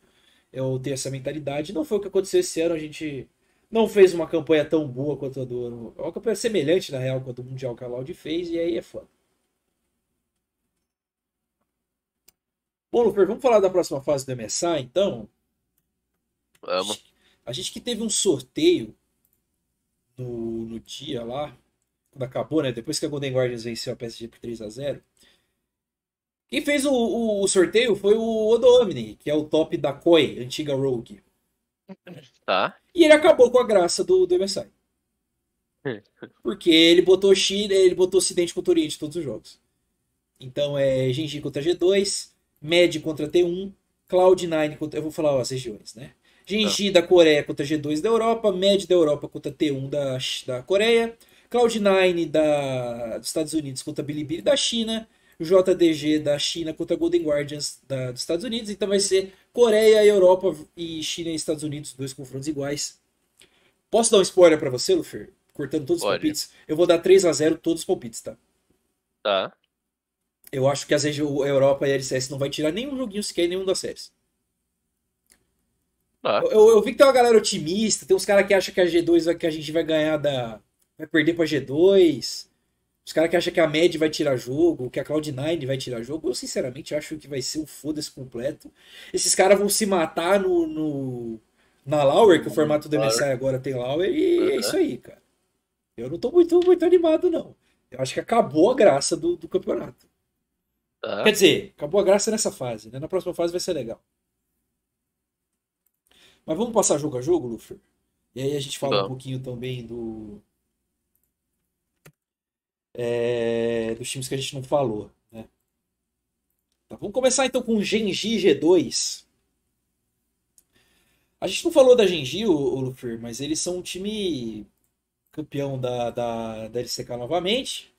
Eu tenho essa mentalidade. Não foi o que aconteceu esse ano. A gente não fez uma campanha tão boa quanto a do ano. É uma campanha semelhante, na real, quanto o Mundial que a Loud fez. E aí é foda. Bom, Luper, vamos falar da próxima fase do MSA, então? Vamos. A gente que teve um sorteio no, no dia lá, quando acabou, né? Depois que a Golden Guardians venceu a PSG por 3 a 0 Quem fez o, o- o sorteio foi o Odomini, que é o top da Koi, antiga Rogue. Tá. E ele acabou com a graça do, do MSI. (laughs) Porque ele botou China, ele botou Ocidente contra Oriente em todos os jogos. Então é Genji contra G2, Med contra T1, Cloud9 contra. Eu vou falar as regiões, né? Genji da Coreia contra G2 da Europa, Med da Europa contra T1 da, da Coreia, Cloud9 da, dos Estados Unidos contra Bilibili da China, JDG da China contra Golden Guardians da, dos Estados Unidos. Então vai ser Coreia, Europa e China e Estados Unidos, dois confrontos iguais. Posso dar um spoiler pra você, Lufer? Cortando todos os Pode. palpites? Eu vou dar 3 a 0 todos os palpites, tá? Tá. Eu acho que às vezes a Europa e a LCS não vai tirar nenhum joguinho sequer em nenhum das séries. Tá. Eu, eu vi que tem uma galera otimista, tem uns caras que acham que a G2 vai, que a gente vai ganhar da. Vai perder pra G2. Os caras que acham que a Med vai tirar jogo, que a Cloud9 vai tirar jogo. Eu sinceramente acho que vai ser o foda-se completo. Esses caras vão se matar no, no- na Lauer, que o formato do. MSI agora tem Lauer, e é Uhum. isso aí, cara. Eu não tô muito, muito animado, não. Eu acho que acabou a graça do, do campeonato. Tá. Quer dizer, acabou a graça nessa fase, né? Na próxima fase vai ser legal. Mas vamos passar jogo a jogo, Lufer? E aí a gente fala um pouquinho também do. é, dos times que a gente não falou, né? Tá, vamos começar então com o Genji G2. A gente não falou da Genji, o, o Lufer, mas eles são um time campeão da, da, da LCK novamente.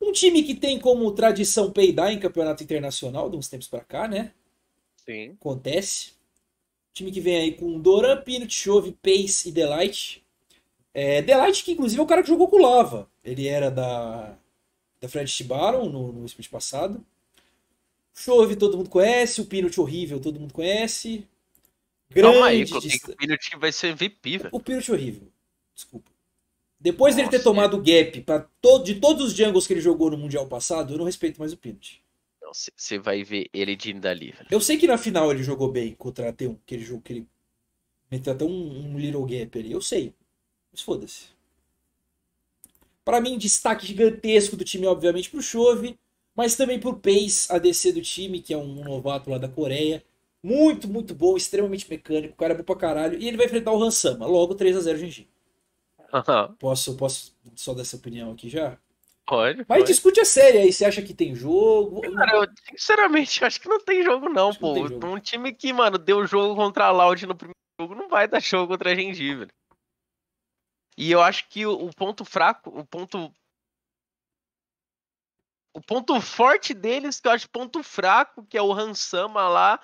Um time que tem como tradição peidar em campeonato internacional de uns tempos pra cá, né? Sim. Acontece. Time que vem aí com Doran, Pinot, Chove, Pace e Delight. É, Delight, que inclusive é o cara que jogou com o Lava. Ele era da, da Fred Baron no, no split passado. Chove todo mundo conhece. O Pinot horrível todo mundo conhece. Grande Calma aí, que o Pinot vai ser MVP, velho. o Pinot horrível. Desculpa. Depois dele ter Nossa, tomado o gap pra to de todos os jungles que ele jogou no Mundial passado, eu não respeito mais o Pinot. Você vai ver ele de dali, velho. Eu sei que na final ele jogou bem contra a T1, que ele jogou, que ele meteu até um, um little gap ali. Eu sei. Mas foda-se. Pra mim, destaque gigantesco do time, obviamente, pro Chove, mas também pro Pace, ADC do time, que é um novato lá da Coreia. Muito, muito bom, extremamente mecânico, o cara é bom pra caralho. E ele vai enfrentar o Hansama, logo 3x0 Genji. (laughs) Posso, posso só dar essa opinião aqui já? pode, Mas pode. discute a série aí, você acha que tem jogo? Cara, eu sinceramente acho que não tem jogo, não, Acho não pô. jogo. Um time que, mano, deu jogo contra a Loud no primeiro jogo, não vai dar jogo contra a velho. E eu acho que o, o ponto fraco, o ponto. O ponto forte deles, que eu acho ponto fraco, que é o Hansama lá.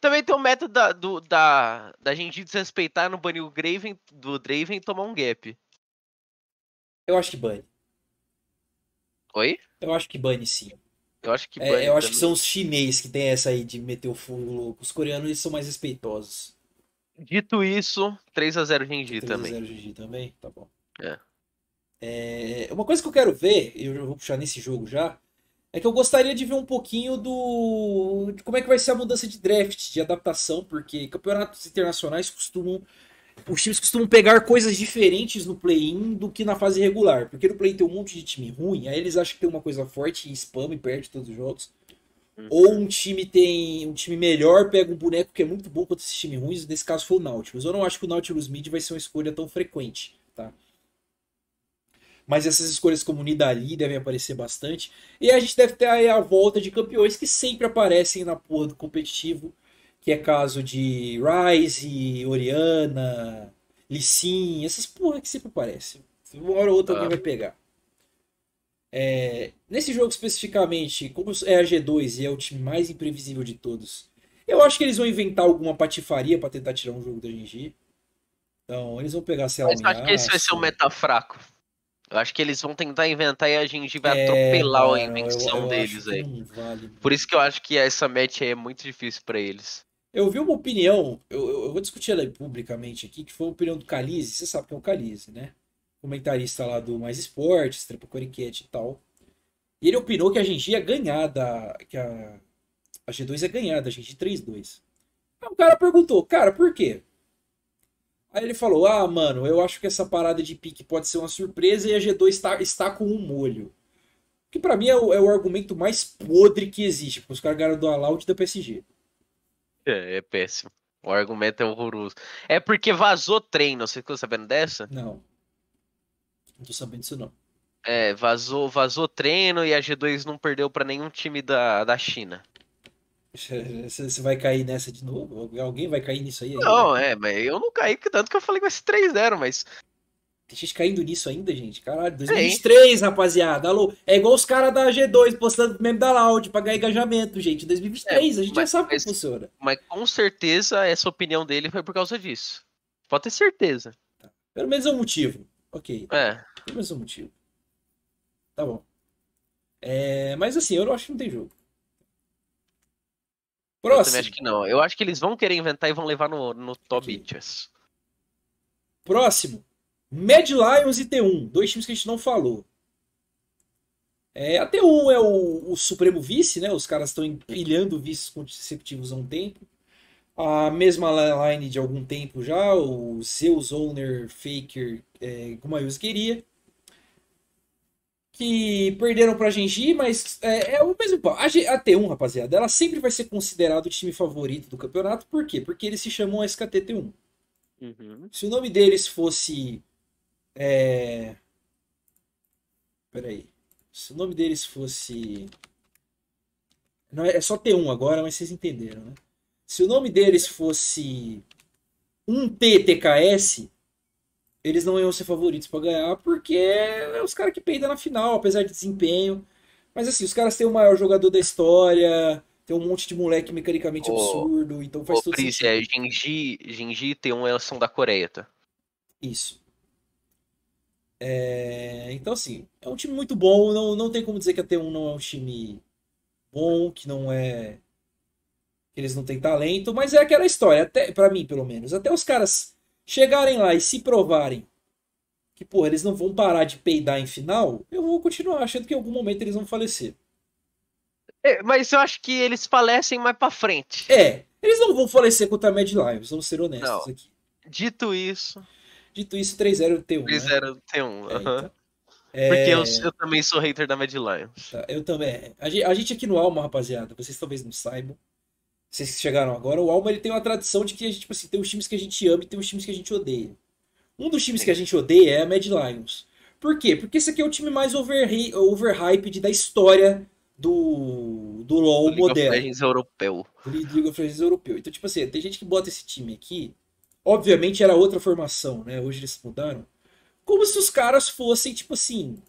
Também tem o método da, do, da, da Genji desrespeitar no banir o Draven, do Draven e tomar um gap. Eu acho que bane. Oi? Eu acho que bane sim. Eu acho que É, banir eu acho que também. são os chineses que tem essa aí de meter o fogo louco. Os coreanos eles são mais respeitosos. Dito isso, 3x0 Genji 3 a também. 0 GG também? Tá bom. É. É, uma coisa que eu quero ver, e eu vou puxar nesse jogo já, é que eu gostaria de ver um pouquinho do de como é que vai ser a mudança de draft, de adaptação, porque campeonatos internacionais costumam os times costumam pegar coisas diferentes no play-in do que na fase regular, porque no play-in tem um monte de time ruim, aí eles acham que tem uma coisa forte e spam e perde todos os jogos. Uhum. Ou um time tem um time melhor, pega um boneco que é muito bom contra esses times ruins, nesse caso foi o Nautilus. Eu não acho que o Nautilus Mid vai ser uma escolha tão frequente, tá? Mas essas escolhas como Nidali devem aparecer bastante. E a gente deve ter aí a volta de campeões que sempre aparecem na porra do competitivo, que é caso de Ryze, Oriana, Lee Sin, essas porra que sempre aparecem. Uma hora ou outra alguém Ah. vai pegar. É, nesse jogo especificamente, como é a G2 e é o time mais imprevisível de todos, eu acho que eles vão inventar alguma patifaria para tentar tirar um jogo da Genji. Então, eles vão pegar, sei lá, Mas um acho que esse vai ser o meta fraco. Eu acho que eles vão tentar inventar e a Genji vai é, atropelar a invenção eu, eu deles aí. Vale. Por isso que eu acho que essa match aí é muito difícil para eles. Eu vi uma opinião, eu, eu, vou discutir ela publicamente aqui, que foi a opinião do Calize, você sabe que é o Calize, né? Comentarista lá do Mais Esportes, Trepa Coriquete e tal. E ele opinou que a Genji ia ganhar da. que a, a G2 ia ganhar da Genji 3-2. Aí o cara perguntou, cara, por quê? Aí ele falou: Ah, mano, eu acho que essa parada de pique pode ser uma surpresa e a G2 está, está com um molho. Que para mim é o, é o, argumento mais podre que existe, porque os caras ganharam do Aloud da PSG. É, é péssimo. O argumento é horroroso. É porque vazou treino. Você ficou sabendo dessa? Não. Não tô sabendo disso, não. É, vazou, vazou treino e a G2 não perdeu para nenhum time da, da China. Você vai cair nessa de novo? Alguém vai cair nisso aí? Não, é, mas eu não caí, tanto que eu falei que vai ser 3-0, mas tem gente caindo nisso ainda, gente. Caralho, 2023, é. rapaziada. Alô, é igual os caras da G2 postando meme da Loud pra ganhar engajamento, gente. 2023, é, a gente mas, já sabe mas, como funciona. Mas com certeza essa opinião dele foi por causa disso. Pode ter certeza. Tá. Pelo menos é um motivo. Ok. É. Pelo menos é um motivo. Tá bom. É, mas assim, eu acho que não tem jogo. Próximo. Eu também acho que não. Eu acho que eles vão querer inventar e vão levar no, no top okay. Próximo. Mad Lions e T1, dois times que a gente não falou. É, a T1 é o, o, supremo vice, né? Os caras estão empilhando vices consecutivos há um tempo. A mesma line de algum tempo já, o Zeus Owner Faker é, Gumayus queria. Que perderam pra Genji, mas é, é o mesmo A, a T1, rapaziada, ela sempre vai ser considerada o time favorito do campeonato. Por quê? Porque eles se chamam SKT T1. Uhum. Se o nome deles fosse é... Peraí. Se o nome deles fosse. Não, é só T1 agora, mas vocês entenderam, né? Se o nome deles fosse um TTKS, eles não iam ser favoritos para ganhar, porque é os caras que peidam na final, apesar de desempenho. Mas assim, os caras têm o maior jogador da história, tem um monte de moleque mecanicamente absurdo, então faz tudo todo sentido. É, Genji, Genji tem uma elas são da Coreia, tá? Isso. É, então, assim, é um time muito bom. Não, não tem como dizer que a T1 não é um time bom, que não é. que eles não têm talento, mas é aquela história, até para mim, pelo menos. Até os caras chegarem lá e se provarem que, pô, eles não vão parar de peidar em final, eu vou continuar achando que em algum momento eles vão falecer. É, mas eu acho que eles falecem mais pra frente. É, eles não vão falecer contra a Mad Lions, vamos ser honestos não. aqui. Dito isso. Dito isso, 3-0 T1. 3-0 né? T1, aham. Então. é... Porque eu, eu, também sou hater da Mad Lions. Tá, eu também. A gente, a gente aqui no Alma, rapaziada, vocês talvez não saibam. Vocês que chegaram agora, o Alma ele tem uma tradição de que a gente, tipo assim, tem os times que a gente ama e tem os times que a gente odeia. Um dos times que a gente odeia é a Mad Lions. Por quê? Porque esse aqui é o time mais overhyped over da história do, do LoL League moderno. League of Legends europeu. League of Legends europeu. Então, tipo assim, tem gente que bota esse time aqui Obviamente era outra formação, né? Hoje eles mudaram. Como se os caras fossem, tipo assim.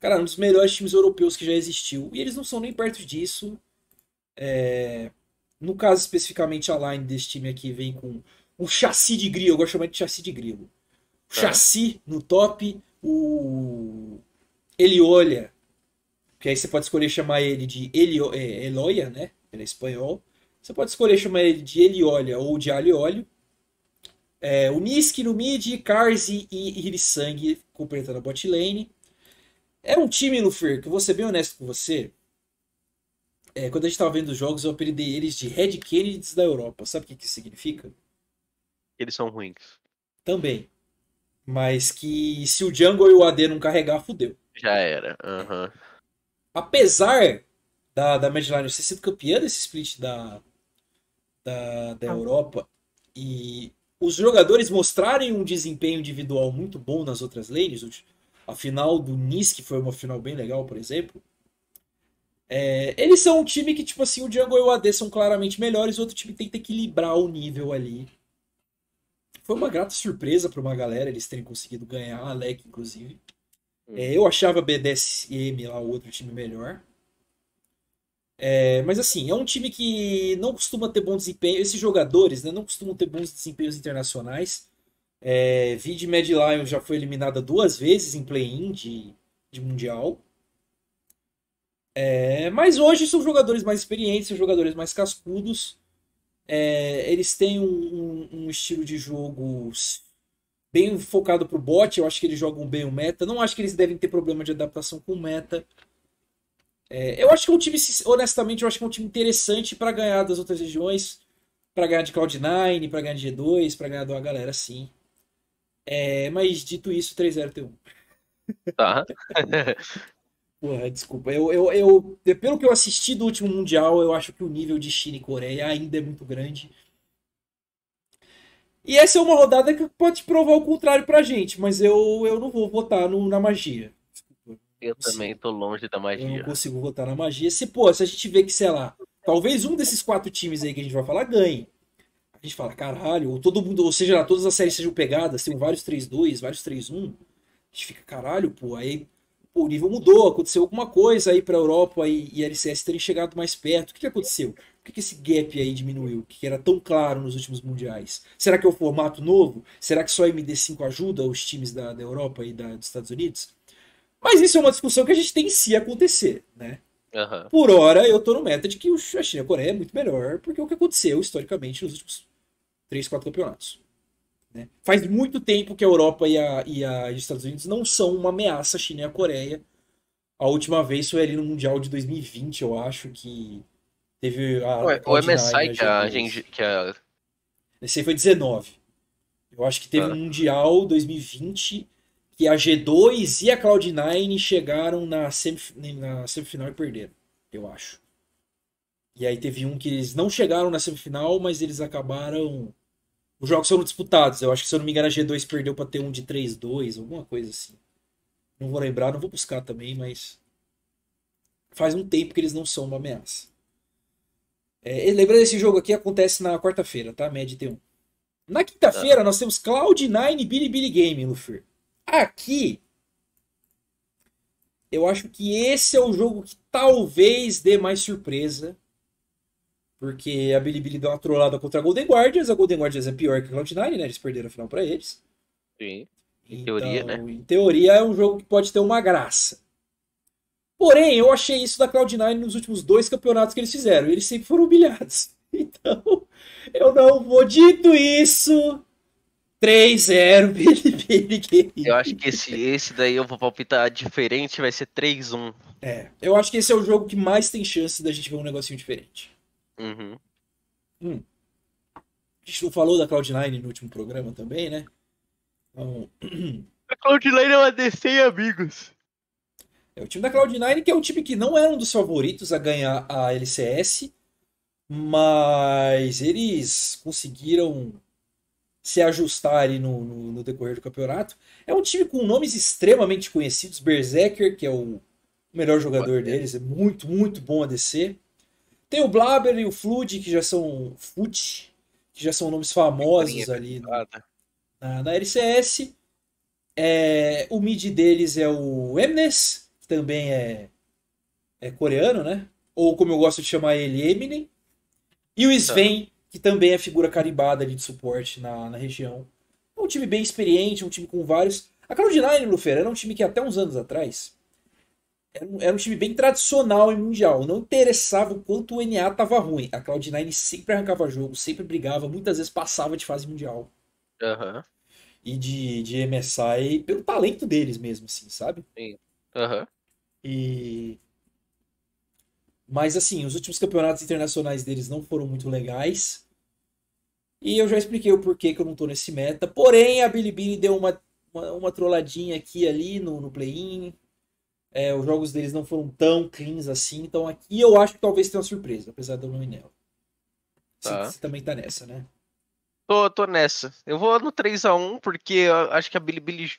Cara, um dos melhores times europeus que já existiu. E eles não são nem perto disso. É... No caso, especificamente, a line desse time aqui vem com o chassi de grilo. Eu gosto de chamar de chassi de grilo. O chassi no top. O. Ele olha. Que aí você pode escolher chamar ele de Elio... é, Eloia, né? Ele é espanhol. Você pode escolher chamar ele de Ele Olha ou de Aliolio. É, o Nisk no mid, Karzi e Hirisang completando a bot lane. Era um time, Lufer, que eu vou ser bem honesto com você. É, quando a gente estava vendo os jogos, eu apelidei eles de Red Kennedys da Europa. Sabe o que, que isso significa? Eles são ruins. Também. Mas que se o Jungle e o AD não carregar, fudeu. Já era. Uhum. Apesar da, da Medline ter sido campeã desse split da, da, da Europa e os jogadores mostrarem um desempenho individual muito bom nas outras lanes, a final do Nice, que foi uma final bem legal, por exemplo, é, eles são um time que, tipo assim, o Jungle e o AD são claramente melhores, o outro time tenta equilibrar o nível ali. Foi uma grata surpresa para uma galera eles terem conseguido ganhar, a LEC, inclusive. Hum. É, eu achava BDSM lá o outro time melhor. É, mas assim, é um time que não costuma ter bom desempenho. Esses jogadores né, não costumam ter bons desempenhos internacionais. É, Vid Mad Lions já foi eliminada duas vezes em play-in de, de Mundial. É, mas hoje são jogadores mais experientes, são jogadores mais cascudos. É, eles têm um, um, um, estilo de jogo bem focado pro bot. Eu acho que eles jogam bem o meta. Não acho que eles devem ter problema de adaptação com o meta. É, eu acho que é um time, honestamente, eu acho que é um time interessante para ganhar das outras regiões, para ganhar de Cloud9, para ganhar de G2, para ganhar de uma galera assim. É, mas dito isso, 3-0 T1. Tá. (laughs) Porra, desculpa. Eu, eu, eu, pelo que eu assisti do último Mundial, eu acho que o nível de China e Coreia ainda é muito grande. E essa é uma rodada que pode provar o contrário pra gente, mas eu, eu não vou votar no, na magia. Eu também tô longe da magia. Eu não consigo votar na magia. Se, pô, se a gente vê que, sei lá, talvez um desses quatro times aí que a gente vai falar ganhe. A gente fala, caralho, ou todo mundo, ou seja, todas as séries sejam pegadas, tem vários 3-2, vários 3-1. A gente fica, caralho, pô, aí pô, o nível mudou, aconteceu alguma coisa aí pra Europa e, e a LCS terem chegado mais perto. O que, que aconteceu? Por que, que esse gap aí diminuiu, que era tão claro nos últimos mundiais? Será que é o formato novo? Será que só a MD5 ajuda os times da, da Europa e da, dos Estados Unidos? Mas isso é uma discussão que a gente tem em si acontecer, né? Uhum. Por hora, eu tô no meta de que a China e a Coreia é muito melhor, porque é o que aconteceu historicamente nos últimos 3, 4 campeonatos. Né? Faz muito tempo que a Europa e, a, e, a, e os Estados Unidos não são uma ameaça a China e a Coreia. A última vez foi ali no Mundial de 2020, eu acho, que teve a. Ué, o MSI que a, gente, que a. Esse aí foi 19. Eu acho que teve ah. um Mundial 2020 que a G2 e a Cloud9 chegaram na, semif na semifinal e perderam, eu acho. E aí teve um que eles não chegaram na semifinal, mas eles acabaram. Os jogos foram disputados. Eu acho que, se eu não me engano, a G2 perdeu para ter um de 3-2, alguma coisa assim. Não vou lembrar, não vou buscar também, mas. Faz um tempo que eles não são uma ameaça. É, lembrando, esse jogo aqui acontece na quarta-feira, tá? Med T1. Na quinta-feira, ah. nós temos Cloud9 e Bilibili Game, Luffy. Aqui, eu acho que esse é o jogo que talvez dê mais surpresa. Porque a Bilibili deu uma trollada contra a Golden Guardians. A Golden Guardians é pior que a Cloud9, né? Eles perderam a final para eles. Sim. Em então, teoria, né? Em teoria é um jogo que pode ter uma graça. Porém, eu achei isso da Cloud9 nos últimos dois campeonatos que eles fizeram. Eles sempre foram humilhados. (laughs) Então, eu não vou. Dito isso, 3-0, Billy Eu acho que esse, esse daí eu vou palpitar diferente, vai ser 3-1. É, eu acho que esse é o jogo que mais tem chance da gente ver um negocinho diferente. Uhum. Hum. A gente não falou da Cloud9 no último programa também, né? Então... (clears throat) A Cloud9 é uma DC, amigos. É o time da Cloud9, que é um time que não era um dos favoritos a ganhar a LCS, mas eles conseguiram se ajustarem no, no, no, decorrer do campeonato. É um time com nomes extremamente conhecidos. Berserker, que é o melhor jogador deles, é muito, muito bom a DC. Tem o Blaber e o Flood, que já são. Fut, que já são nomes famosos ali no, na, na LCS. É, o mid deles é o Emnes, que também é, é coreano, né? Ou como eu gosto de chamar ele, Eminem. E o Sven, que também é figura carimbada ali de suporte na, na região. É um time bem experiente, um time com vários. A Cloud9, Lufer, era um time que até uns anos atrás era um, era um time bem tradicional em Mundial. Não interessava o quanto o NA tava ruim. A Cloud9 sempre arrancava jogo, sempre brigava, muitas vezes passava de fase mundial. Uhum. E de, de MSI pelo talento deles mesmo, assim, sabe? Sim. Uhum. E mas assim, os últimos campeonatos internacionais deles não foram muito legais. E eu já expliquei o porquê que eu não tô nesse meta. Porém, a Bilibili deu uma, uma, uma trolladinha aqui ali no, no play-in. É, os jogos deles não foram tão cleans assim. Então aqui eu acho que talvez tenha uma surpresa, apesar ir nela. Tá. Você, você, também tá nessa, né? Tô, tô nessa. Eu vou no 3x1 porque eu acho que a Bilibili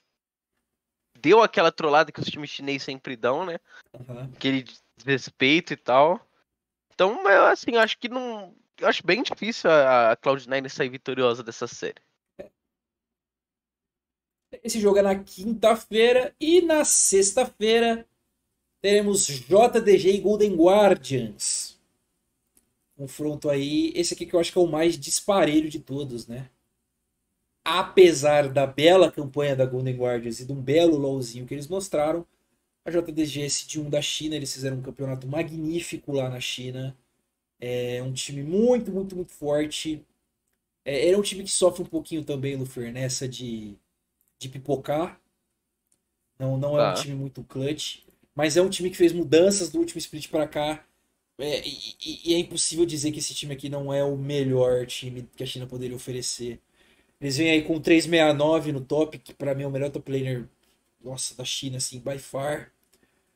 deu aquela trollada que os times chineses sempre dão, né? Uhum. Aquele desrespeito e tal. Então, assim, eu acho que não eu acho bem difícil a Cloud9 sair vitoriosa dessa série. Esse jogo é na quinta-feira e na sexta-feira teremos JDG e Golden Guardians. Confronto aí, esse aqui que eu acho que é o mais disparelho de todos, né? Apesar da bela campanha da Golden Guardians e de um belo LOLzinho que eles mostraram, a JDG de 1 da China, eles fizeram um campeonato magnífico lá na China. É um time muito, muito, muito forte. É, é um time que sofre um pouquinho também, Lufer, nessa de, de pipocar. Não, não é um time muito clutch. Mas é um time que fez mudanças do último split para cá. É, e, e, é impossível dizer que esse time aqui não é o melhor time que a China poderia oferecer. Eles vêm aí com 369 no top, que para mim é o melhor top laner nossa, da China, assim, by far.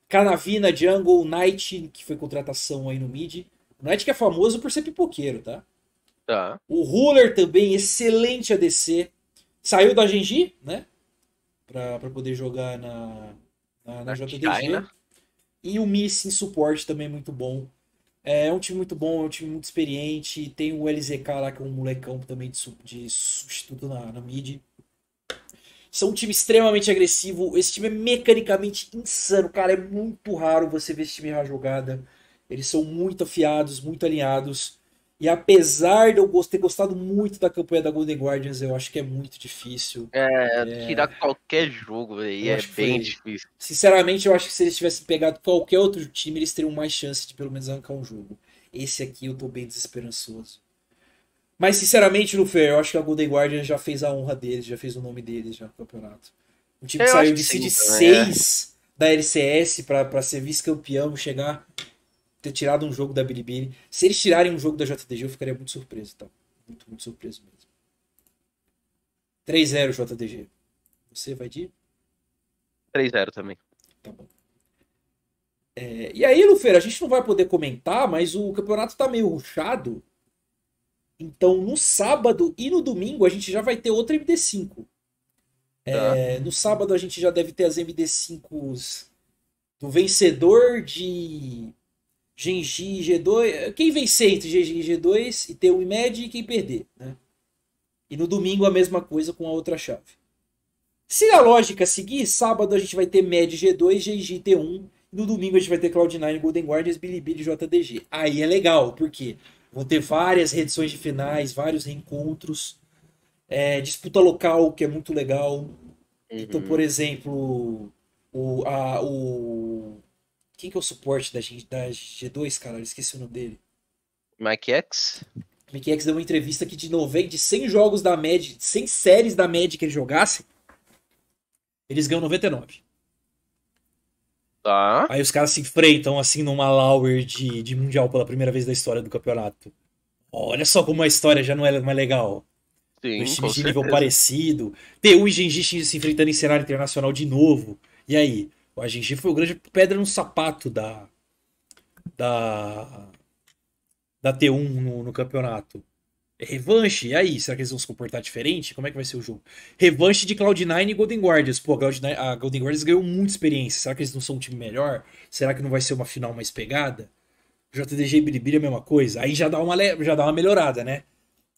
Canavina, Jungle, Knight, que foi contratação aí no mid. O Knight que é famoso por ser pipoqueiro, tá? Tá. O Ruler também, excelente ADC. Saiu da Genji, né? Pra, pra poder jogar na, na, na JDG. E o Missing Support também muito bom. É um time muito bom, é um time muito experiente. Tem o LZK lá, que é um molecão também de, de substituto na, na mid. São um time extremamente agressivo. Esse time é mecanicamente insano, cara. É muito raro você ver esse time errar jogada. Eles são muito afiados, muito alinhados. E apesar de eu ter gostado muito da campanha da Golden Guardians, eu acho que é muito difícil. É, é... tirar qualquer jogo aí é bem difícil. Sinceramente, eu acho que se eles tivessem pegado qualquer outro time, eles teriam mais chance de pelo menos arrancar um jogo. Esse aqui eu tô bem desesperançoso. Mas, sinceramente, Fair, eu acho que a Golden Guardians já fez a honra deles, já fez o nome deles já no campeonato. Um time que eu saiu de seed 6 é. da LCS para ser vice-campeão, chegar ter tirado um jogo da Bilibili. Se eles tirarem um jogo da JDG, eu ficaria muito surpreso, tá? Muito, muito surpreso mesmo. 3-0 JDG. Você vai de? 3-0 também. Tá bom. É, e aí, Lufeira, a gente não vai poder comentar, mas o campeonato tá meio ruchado. Então, no sábado e no domingo, a gente já vai ter outra MD5. É, tá. no sábado, a gente já deve ter as MD5s do vencedor de Genji G2. Quem vencer entre Genji e G2 e ter um IMED e quem perder. Né? E no domingo a mesma coisa com a outra chave. Se a lógica seguir, sábado a gente vai ter MED G2, Genji T1. E no domingo a gente vai ter Cloud9, Golden Guardians, Bilibili JDG. Aí é legal, porque vão ter várias reedições de finais, vários reencontros. É, disputa local, que é muito legal. Então, uhum. Então, por exemplo, o, a, o quem que é o suporte da, da G2, cara? Eu esqueci o nome dele. Mike X? Mike X deu uma entrevista que de 90, de 100 jogos da Med, 100 séries da Med que ele jogasse, eles ganham 99. Tá. Aí os caras se enfrentam assim numa Lauer de, de Mundial pela primeira vez da história do campeonato. Olha só como a história já não é mais legal. Sim, Os times de nível parecido. TU e Genji se enfrentando em cenário internacional de novo. E aí? O Agengi foi o grande pedra no sapato da da da T1 no, no campeonato. É revanche, e aí? Será que eles vão se comportar diferente? Como é que vai ser o jogo? Revanche de Cloud9 e Golden Guardians. Pô, a, Cloud9, a Golden Guardians ganhou muita experiência. Será que eles não são um time melhor? Será que não vai ser uma final mais pegada? JDG e Biribiri é a mesma coisa. Aí já dá uma, já dá uma melhorada, né?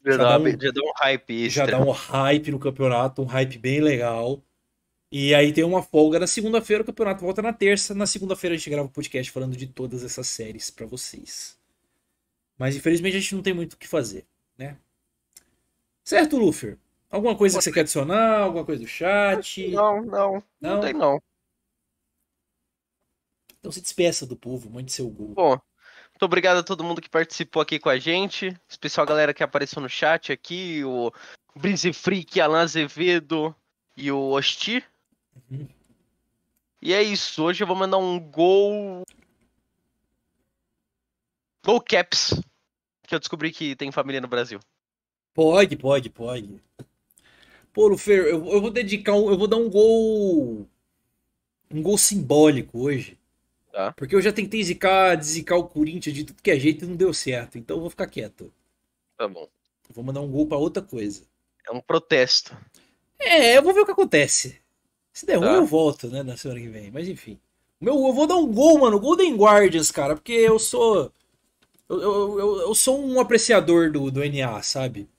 Já, já, dá, um, já dá um hype. Já dá um hype no campeonato, um hype bem legal. E aí tem uma folga na segunda-feira, o campeonato volta na terça. Na segunda-feira a gente grava o um podcast falando de todas essas séries para vocês. Mas infelizmente a gente não tem muito o que fazer, né? Certo, Luffy? Alguma coisa que você quer adicionar? Alguma coisa do chat? Não, não. Não, não tem não. Então se despeça do povo, mande seu gol. Bom, muito obrigado a todo mundo que participou aqui com a gente. Especial a galera que apareceu no chat aqui, o Brise Freak, Alan Azevedo e o Osti. E é isso. Hoje eu vou mandar um gol. Gol Caps. Que eu descobri que tem família no Brasil. Pode, pode, pode. Pô, Lufer, eu, eu vou dedicar um, Eu vou dar um gol. Um gol simbólico hoje. Tá. Porque eu já tentei zicar, zicar o Corinthians de tudo que é jeito e não deu certo. Então eu vou ficar quieto. Tá bom. Eu vou mandar um gol para outra coisa. É um protesto. É, eu vou ver o que acontece. Se der tá. ruim, eu volto, né, na semana que vem. Mas enfim. Meu, eu vou dar um gol, mano. Golden Guardians, cara, porque eu sou. Eu, eu, eu, eu sou um apreciador do, do NA, sabe?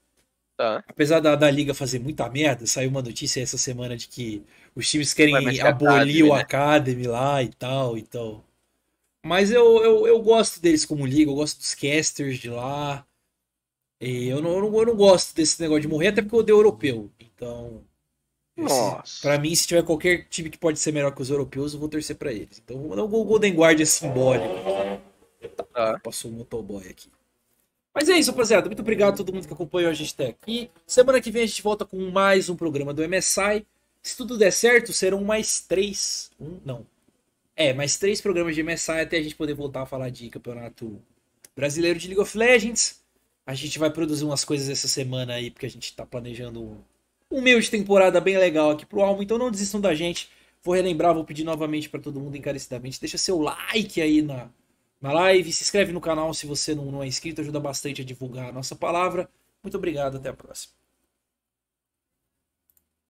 Tá. Apesar da, da liga fazer muita merda, saiu uma notícia essa semana de que os times querem é abolir Academy, o né? Academy lá e tal, então. Mas eu, eu, eu gosto deles como liga, eu gosto dos casters de lá. E eu não, eu não, eu não gosto desse negócio de morrer, até porque eu odeio europeu. Então. Nossa. Pra mim, se tiver qualquer time que pode ser melhor que os europeus, eu vou torcer pra eles. Então vou mandar o Golden Guard simbólico. Tá. Passou o motoboy aqui. Mas é isso, rapaziada. Muito obrigado a todo mundo que acompanhou a gente até aqui. Semana que vem a gente volta com mais um programa do MSI. Se tudo der certo, serão mais três. Um, não. É, mais três programas de MSI até a gente poder voltar a falar de campeonato brasileiro de League of Legends. A gente vai produzir umas coisas essa semana aí, porque a gente tá planejando um, um meio de temporada bem legal aqui pro Almo. Então não desistam da gente. Vou relembrar, vou pedir novamente para todo mundo encarecidamente. Deixa seu like aí na, na live. Se inscreve no canal se você não, não é inscrito, ajuda bastante a divulgar a nossa palavra. Muito obrigado, até a próxima.